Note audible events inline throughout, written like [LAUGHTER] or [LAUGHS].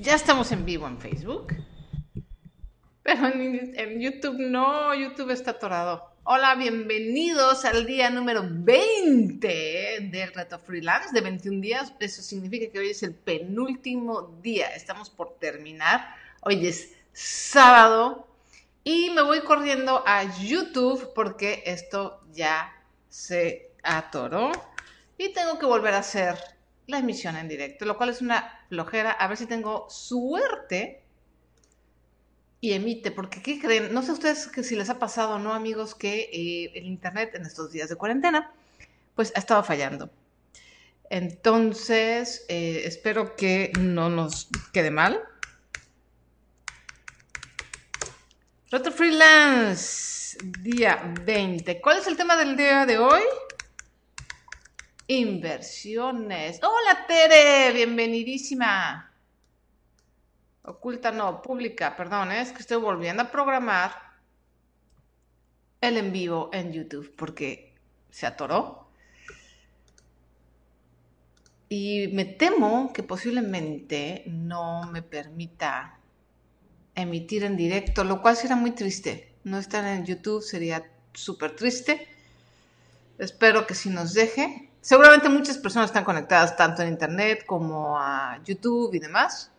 Ya estamos en vivo en Facebook. Pero en, YouTube no, YouTube está atorado. Hola, bienvenidos al día número 20 del reto freelance de 21 días. Eso significa que hoy es el penúltimo día. Estamos por terminar. Hoy es sábado y me voy corriendo a YouTube porque esto ya se atoró y tengo que volver a hacer la emisión en directo, lo cual es una flojera. A ver si tengo suerte y emite, porque ¿qué creen? No sé ustedes que si les ha pasado o no, amigos, que eh, el Internet en estos días de cuarentena, pues ha estado fallando. Entonces, eh, espero que no nos quede mal. Reto Freelance, día 20. ¿Cuál es el tema del día de hoy? Inversiones. Hola Tere, bienvenidísima. Oculta no, pública, perdón, es que estoy volviendo a programar el en vivo en YouTube porque se atoró. Y me temo que posiblemente no me permita emitir en directo, lo cual será muy triste. No estar en YouTube sería súper triste. Espero que sí nos deje. Seguramente muchas personas están conectadas tanto en Internet como a YouTube y demás.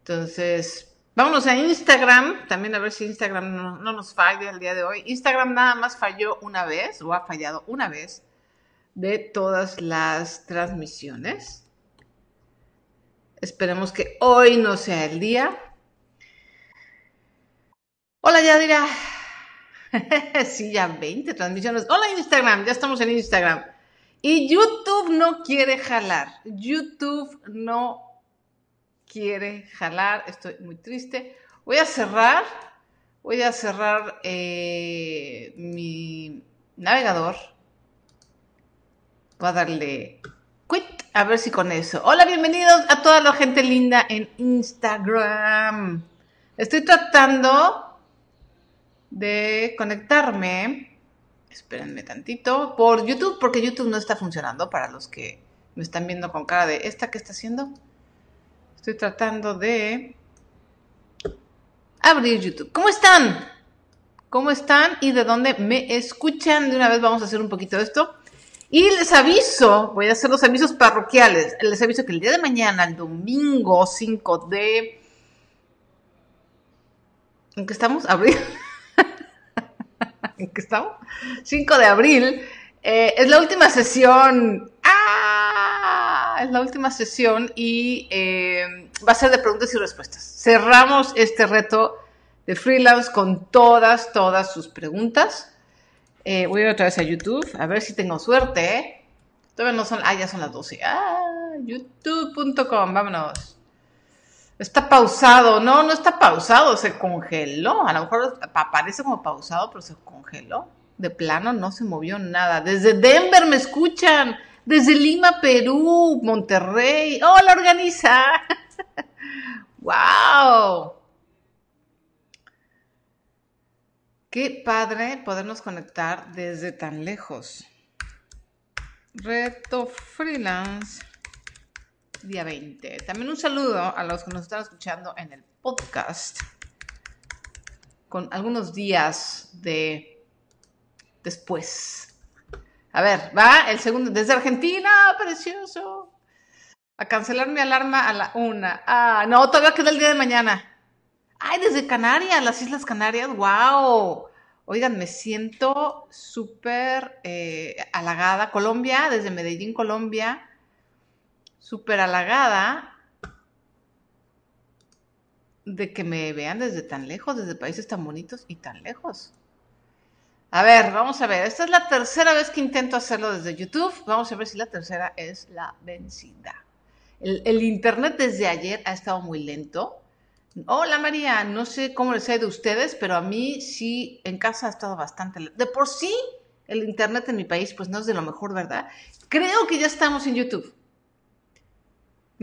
Entonces, vámonos a Instagram, también a ver si Instagram no, nos falla el día de hoy. Instagram nada más falló una vez, o ha fallado una vez, de todas las transmisiones. Esperemos que hoy no sea el día. Hola Yadira. [LAUGHS] sí, ya 20 transmisiones. Hola Instagram, ya estamos en Instagram. Y YouTube no quiere jalar. YouTube no quiere jalar. Estoy muy triste. Voy a cerrar. Voy a cerrar eh, mi navegador. Voy a darle quit. A ver si con eso. Hola, bienvenidos a toda la gente linda en Instagram. Estoy tratando de conectarme espérenme tantito, por YouTube, porque YouTube no está funcionando para los que me están viendo con cara de, ¿esta qué está haciendo? Estoy tratando de abrir YouTube. ¿Cómo están? ¿Cómo están? ¿Y de dónde me escuchan? De una vez vamos a hacer un poquito de esto. Y les aviso, voy a hacer los avisos parroquiales. Les aviso que el día de mañana, el domingo 5 de... ¿En qué estamos? Abril. ¿En qué estamos? 5 de abril, eh, es la última sesión. ¡Ah! Es la última sesión y eh, va a ser de preguntas y respuestas. Cerramos este reto de freelance con todas, todas sus preguntas. Eh, voy a ir otra vez a YouTube, a ver si tengo suerte. Todavía no son, ah, ya son las 12. Ah, youtube.com, vámonos. Está pausado. No, no está pausado, se congeló. A lo mejor aparece como pausado, pero se congeló. De plano no se movió nada. Desde Denver me escuchan. Desde Lima, Perú, Monterrey. ¡Hola, organiza! [LAUGHS] ¡Wow! Qué padre podernos conectar desde tan lejos. Reto freelance día 20. También un saludo a los que nos están escuchando en el podcast con algunos días de después. A ver, va el segundo desde Argentina, precioso. A cancelar mi alarma a la una. Ah, no, todavía queda el día de mañana. Ay, desde Canarias, las Islas Canarias, wow. Oigan, me siento súper eh, halagada. Colombia, desde Medellín, Colombia súper halagada de que me vean desde tan lejos, desde países tan bonitos y tan lejos. A ver, vamos a ver. Esta es la tercera vez que intento hacerlo desde YouTube. Vamos a ver si la tercera es la vencida. El, internet desde ayer ha estado muy lento. Hola María, no sé cómo les ha ido a ustedes, pero a mí sí en casa ha estado bastante lento. De por sí, el internet en mi país pues no es de lo mejor, ¿verdad? Creo que ya estamos en YouTube.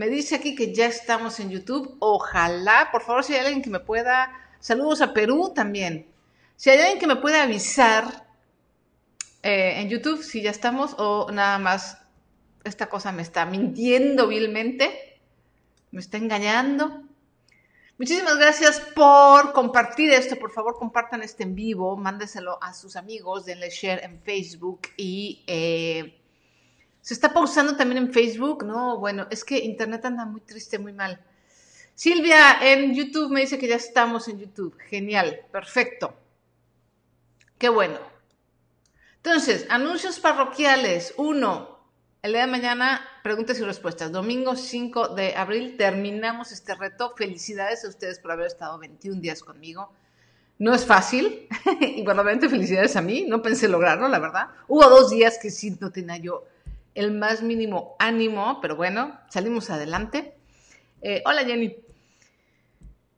Me dice aquí que ya estamos en YouTube. Ojalá, por favor, si hay alguien que me pueda... Saludos a Perú también. Si hay alguien que me pueda avisar eh, en YouTube si ya estamos o nada más esta cosa me está mintiendo vilmente. me está engañando. Muchísimas gracias por compartir esto. Por favor, compartan este en vivo, mándeselo a sus amigos, denle share en Facebook y eh, se está pausando también en Facebook. No, bueno, es que Internet anda muy triste, muy mal. Silvia en YouTube me dice que ya estamos en YouTube. Genial, perfecto. Qué bueno. Entonces, anuncios parroquiales. Uno, el día de mañana, preguntas y respuestas. Domingo 5 de abril terminamos este reto. Felicidades a ustedes por haber estado 21 días conmigo. No es fácil. [LAUGHS] obviamente felicidades a mí. No pensé lograrlo, la verdad. Hubo dos días que sí no tenía yo el más mínimo ánimo, pero bueno, salimos adelante. Eh, hola Jenny.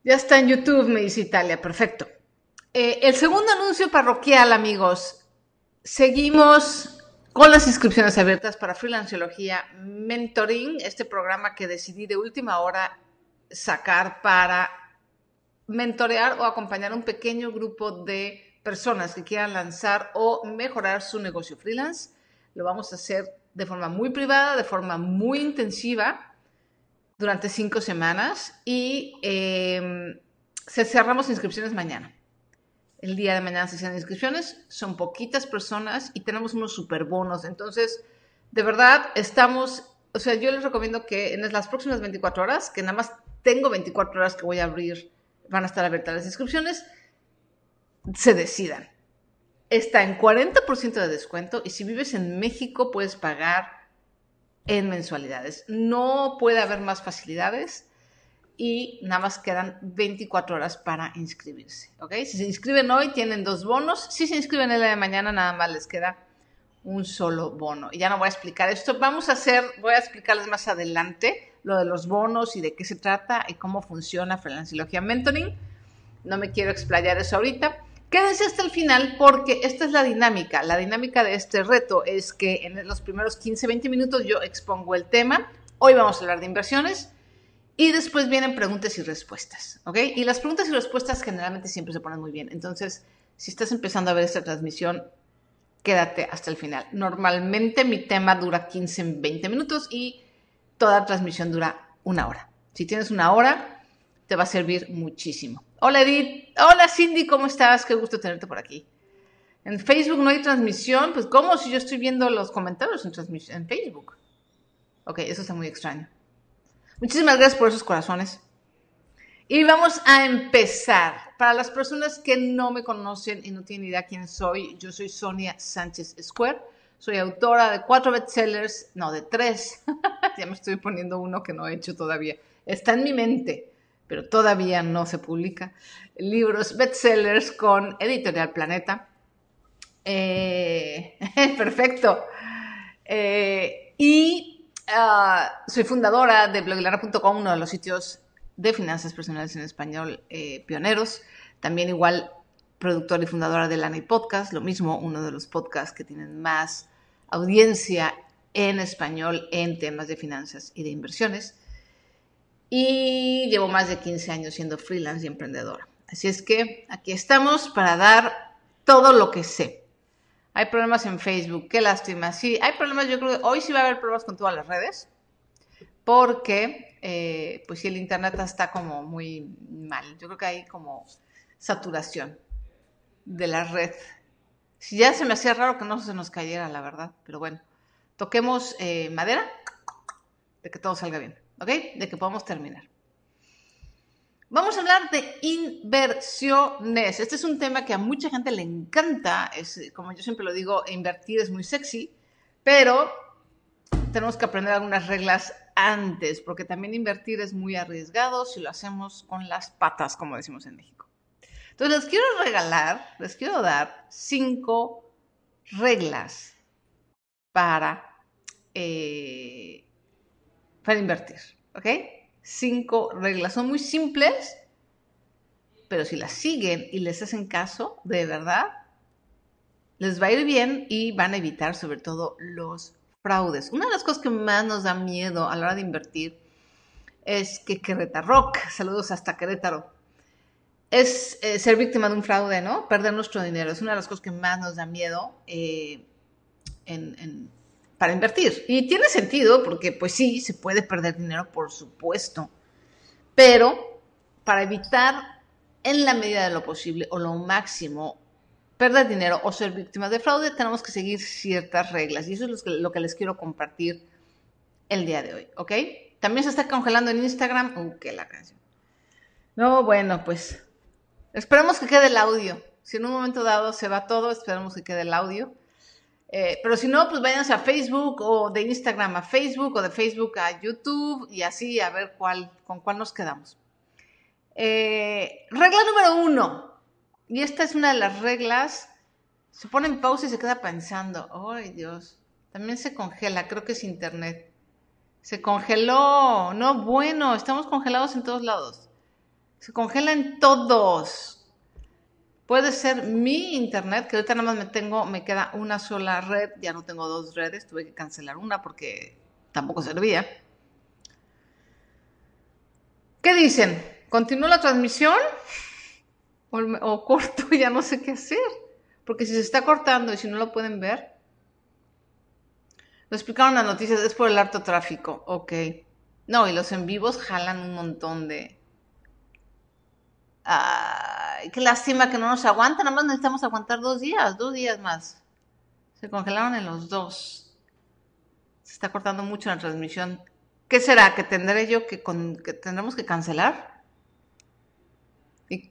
Ya está en YouTube, me dice Italia. Perfecto. Eh, el segundo anuncio parroquial, amigos. Seguimos con las inscripciones abiertas para Freelanciología Mentoring, este programa que decidí de última hora sacar para mentorear o acompañar a un pequeño grupo de personas que quieran lanzar o mejorar su negocio freelance. Lo vamos a hacer de forma muy privada, de forma muy intensiva, durante cinco semanas y eh, cerramos inscripciones mañana. El día de mañana se hacen inscripciones, son poquitas personas y tenemos unos super bonos. Entonces, de verdad, estamos, o sea, yo les recomiendo que en las próximas 24 horas, que nada más tengo 24 horas que voy a abrir, van a estar abiertas las inscripciones, se decidan. Está en 40% de descuento y si vives en México puedes pagar en mensualidades. No puede haber más facilidades y nada más quedan 24 horas para inscribirse, ¿ok? Si se inscriben hoy tienen dos bonos, si se inscriben el día de mañana nada más les queda un solo bono. Y ya no voy a explicar esto, vamos a hacer, voy a explicarles más adelante lo de los bonos y de qué se trata y cómo funciona Freelancilogía Mentoring. No me quiero explayar eso ahorita. Quédense hasta el final porque esta es la dinámica. La dinámica de este reto es que en los primeros 15-20 minutos yo expongo el tema. Hoy vamos a hablar de inversiones y después vienen preguntas y respuestas, ¿ok? Y las preguntas y respuestas generalmente siempre se ponen muy bien. Entonces, si estás empezando a ver esta transmisión, quédate hasta el final. Normalmente mi tema dura 15, 20 minutos y toda transmisión dura una hora. Si tienes una hora, te va a servir muchísimo. Hola Edith, hola Cindy, ¿cómo estás? Qué gusto tenerte por aquí. En Facebook no hay transmisión, pues ¿cómo si yo estoy viendo los comentarios en, en Facebook? Ok, eso está muy extraño. Muchísimas gracias por esos corazones. Y vamos a empezar. Para las personas que no me conocen y no tienen idea quién soy, yo soy Sonia Sánchez Square. Soy autora de cuatro bestsellers, no, de tres. [LAUGHS] ya me estoy poniendo uno que no he hecho todavía. Está en mi mente, pero todavía no se publica. Libros bestsellers con Editorial Planeta. Eh, [LAUGHS] perfecto. Eh, y Ah, soy fundadora de blogilana.com, uno de los sitios de finanzas personales en español eh, pioneros. También igual productora y fundadora de Lana y Podcast, lo mismo, uno de los podcasts que tienen más audiencia en español en temas de finanzas y de inversiones. Y llevo más de 15 años siendo freelance y emprendedora. Así es que aquí estamos para dar todo lo que sé. Hay problemas en Facebook, qué lástima. Sí, hay problemas, yo creo que hoy sí va a haber problemas con todas las redes, porque eh, pues sí, el Internet está como muy mal. Yo creo que hay como saturación de la red. Si ya se me hacía raro que no se nos cayera, la verdad, pero bueno, toquemos eh, madera de que todo salga bien, ¿ok? De que podamos terminar. Vamos a hablar de inversiones. Este es un tema que a mucha gente le encanta. Es, como yo siempre lo digo, invertir es muy sexy, pero tenemos que aprender algunas reglas antes, porque también invertir es muy arriesgado si lo hacemos con las patas, como decimos en México. Entonces les quiero regalar, les quiero dar cinco reglas para, eh, para invertir, ¿ok? cinco reglas. Son muy simples, pero si las siguen y les hacen caso, de verdad, les va a ir bien y van a evitar sobre todo los fraudes. Una de las cosas que más nos da miedo a la hora de invertir es que Querétaro, saludos hasta Querétaro, es eh, ser víctima de un fraude, ¿no? Perder nuestro dinero. Es una de las cosas que más nos da miedo eh, en para invertir. Y tiene sentido porque pues sí, se puede perder dinero, por supuesto. pero para evitar en la medida de lo posible o lo máximo perder dinero o ser víctimas de fraude, tenemos que seguir ciertas reglas. Y eso es lo que les quiero compartir el día de hoy, ¿ok? También se está congelando en Instagram. Uh, qué la canción. No, bueno, pues esperemos que quede el audio. Si en un momento dado se va todo, esperemos que quede el audio. Eh, pero si no, pues váyanse a Facebook o de Instagram a Facebook o de Facebook a YouTube y así a ver cuál, con cuál nos quedamos. Eh, regla número uno. Y esta es una de las reglas. Se pone en pausa y se queda pensando. ¡Ay, Dios! También se congela, creo que es internet. Se congeló. No, bueno, estamos congelados en todos lados. Se congela en todos. Puede ser mi internet, que ahorita nada más me tengo, me queda una sola red, ya no tengo dos redes, tuve que cancelar una porque tampoco servía. ¿Qué dicen? ¿Continúo la transmisión? ¿O, corto? [LAUGHS] Ya no sé qué hacer. Porque si se está cortando y si no lo pueden ver. Lo explicaron las noticias, es por el harto tráfico. Ok. No, y los en vivos jalan un montón de, Qué lástima que no nos aguantan, nada más necesitamos aguantar dos días, dos días más. Se congelaron en los dos. Se está cortando mucho la transmisión. ¿Qué será? ¿Que tendré yo que, que tendremos que cancelar? Y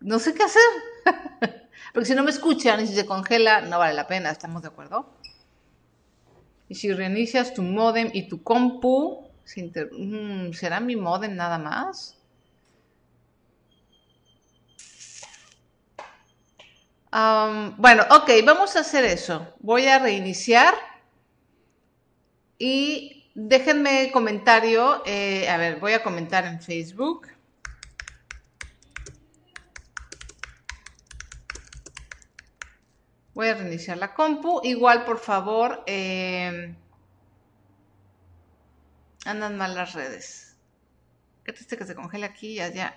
no sé qué hacer. [LAUGHS] Porque si no me escuchan y si se congela, no vale la pena, ¿estamos de acuerdo? Y si reinicias tu modem y tu compu, mm, ¿será mi modem nada más? Bueno, ok, vamos a hacer eso. Voy a reiniciar y déjenme comentario. Eh, a ver, voy a comentar en Facebook. Voy a reiniciar la compu. Igual, por favor, em, andan mal las redes. Qué triste que se congele aquí y allá.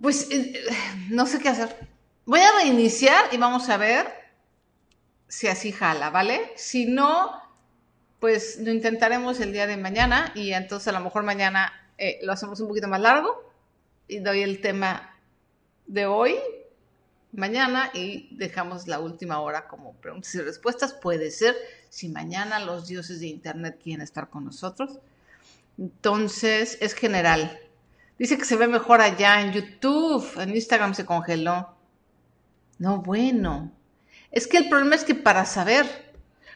Pues eh, no sé qué hacer. Voy a reiniciar y vamos a ver si así jala, ¿vale? Si no, pues lo intentaremos el día de mañana y entonces a lo mejor mañana eh, lo hacemos un poquito más largo y doy el tema de hoy, mañana y dejamos la última hora como preguntas y respuestas. Puede ser si mañana los dioses de Internet quieren estar con nosotros. Entonces es general. Dice que se ve mejor allá en YouTube, en Instagram se congeló. No, bueno. Es que el problema es que para saber,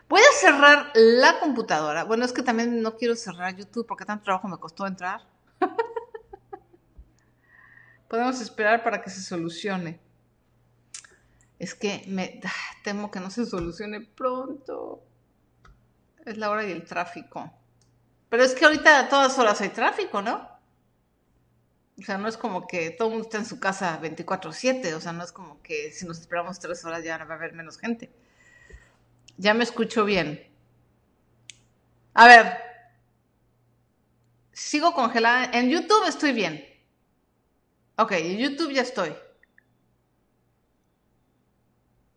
voy a cerrar la computadora. Bueno, es que también no quiero cerrar YouTube porque tanto trabajo me costó entrar. [LAUGHS] Podemos esperar para que se solucione. Es que me ah, temo que no se solucione pronto. Es la hora y el tráfico. Pero es que ahorita a todas horas hay tráfico, ¿no? O sea, no es como que todo el mundo está en su casa 24/7, o sea, no es como que si nos esperamos tres horas ya va a haber menos gente. Ya me escucho bien. A ver, sigo congelada. En YouTube estoy bien. Ok, en YouTube ya estoy.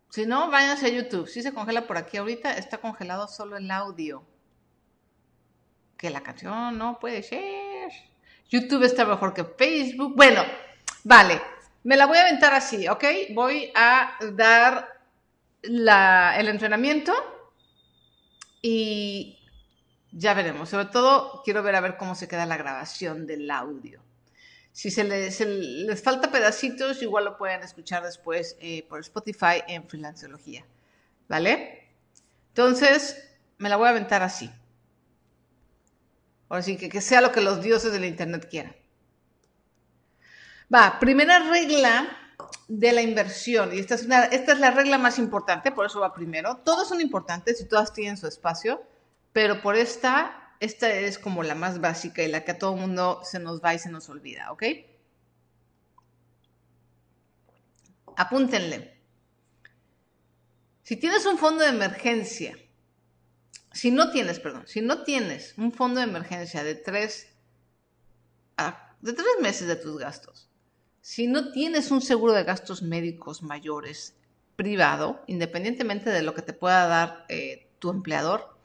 Si no, váyanse a YouTube. Si se congela por aquí ahorita, está congelado solo el audio. Que la canción no puede ser. YouTube está mejor que Facebook. Bueno, vale, me la voy a aventar así, ¿ok? Voy a dar el entrenamiento y ya veremos. Sobre todo quiero ver a ver cómo se queda la grabación del audio. Si se les, falta pedacitos, igual lo pueden escuchar después eh, por Spotify en Freelanceología. ¿Vale? Entonces, me la voy a aventar así. Ahora sí, que, que sea lo que los dioses del Internet quieran. Va, primera regla de la inversión, y esta es, esta es la regla más importante, por eso va primero. Todas son importantes y todas tienen su espacio, pero por esta, esta es como la más básica y la que a todo mundo se nos va y se nos olvida, ¿ok? Apúntenle. Si tienes un fondo de emergencia si no tienes, perdón, si no tienes un fondo de emergencia de tres, de tres meses de tus gastos, si no tienes un seguro de gastos médicos mayores privado, independientemente de lo que te pueda dar eh, tu empleador,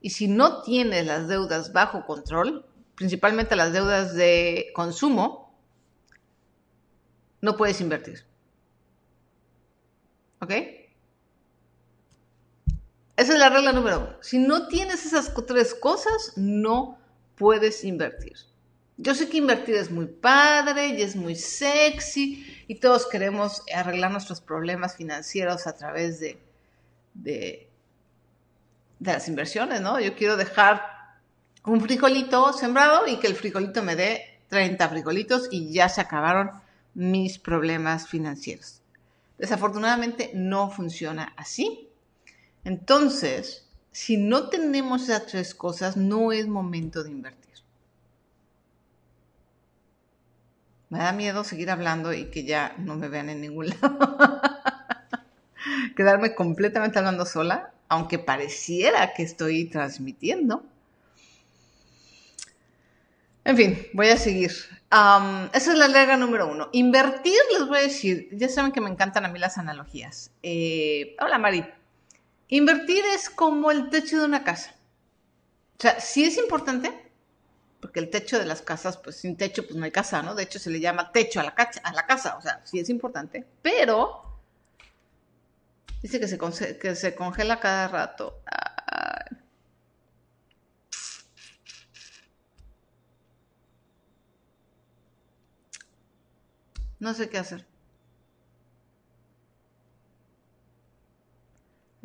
y si no tienes las deudas bajo control, principalmente las deudas de consumo, no puedes invertir. ¿Ok? Esa es la regla número uno. Si no tienes esas tres cosas, no puedes invertir. Yo sé que invertir es muy padre y es muy sexy y todos queremos arreglar nuestros problemas financieros a través de, de, las inversiones, ¿no? Yo quiero dejar un frijolito sembrado y que el frijolito me dé 30 frijolitos y ya se acabaron mis problemas financieros. Desafortunadamente no funciona así. Entonces, si no tenemos esas tres cosas, no es momento de invertir. Me da miedo seguir hablando y que ya no me vean en ningún [LAUGHS] lado. Quedarme completamente hablando sola, aunque pareciera que estoy transmitiendo. En fin, voy a seguir. esa es la regla número uno. Invertir, les voy a decir, ya saben que me encantan a mí las analogías. Eh, hola Mari. Invertir es como el techo de una casa. O sea, sí es importante, porque el techo de las casas, pues sin techo, pues no hay casa, ¿no? De hecho, se le llama techo a la, a la casa, o sea, sí es importante, pero dice que se, que se congela cada rato. No sé qué hacer.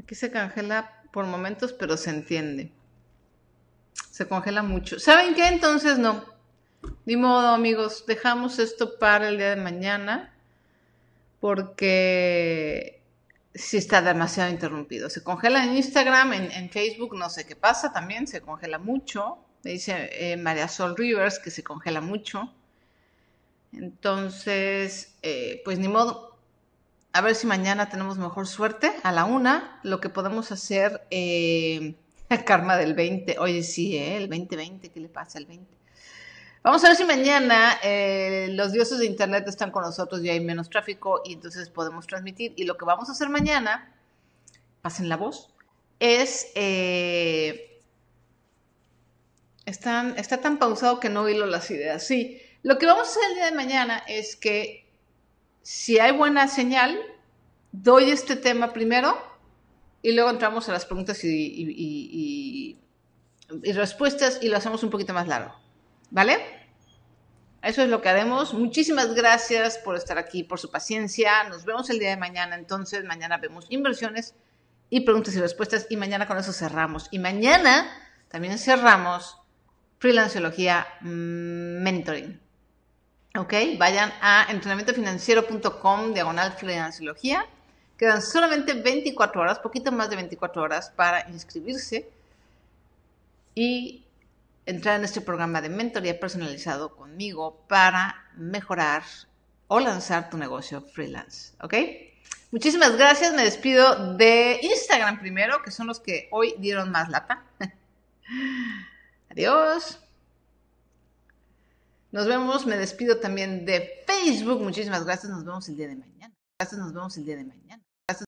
Aquí se congela por momentos, pero se entiende. Se congela mucho. ¿Saben qué? Entonces no. Ni modo, amigos. Dejamos esto para el día de mañana. Porque si está demasiado interrumpido. Se congela en Instagram, en, Facebook, no sé qué pasa también. Se congela mucho. Me dice eh, María Sol Rivers que se congela mucho. Entonces, eh, pues ni modo a ver si mañana tenemos mejor suerte a la una. Lo que podemos hacer, eh, [LAUGHS] karma del 20. Oye, sí, ¿eh? el 2020, ¿qué le pasa al 20? Vamos a ver si mañana eh, los dioses de Internet están con nosotros y hay menos tráfico y entonces podemos transmitir. Y lo que vamos a hacer mañana, pasen la voz, es... Eh, están, está tan pausado que no hilo las ideas. Sí, lo que vamos a hacer el día de mañana es que si hay buena señal, doy este tema primero y luego entramos a las preguntas y, respuestas y lo hacemos un poquito más largo. ¿Vale? Eso es lo que haremos. Muchísimas gracias por estar aquí, por su paciencia. Nos vemos el día de mañana. Entonces, mañana vemos inversiones y preguntas y respuestas y mañana con eso cerramos. Y mañana también cerramos Freelanceología Mentoring. ¿Ok? Vayan a entrenamientofinanciero.com, diagonal financiología. Quedan solamente 24 horas, poquito más de 24 horas para inscribirse y entrar en este programa de mentoría personalizado conmigo para mejorar o lanzar tu negocio freelance. ¿Ok? Muchísimas gracias. Me despido de Instagram primero, que son los que hoy dieron más lata. [LAUGHS] Adiós. Nos vemos, me despido también de Facebook. Muchísimas gracias. Nos vemos el día de mañana. Gracias, nos vemos el día de mañana.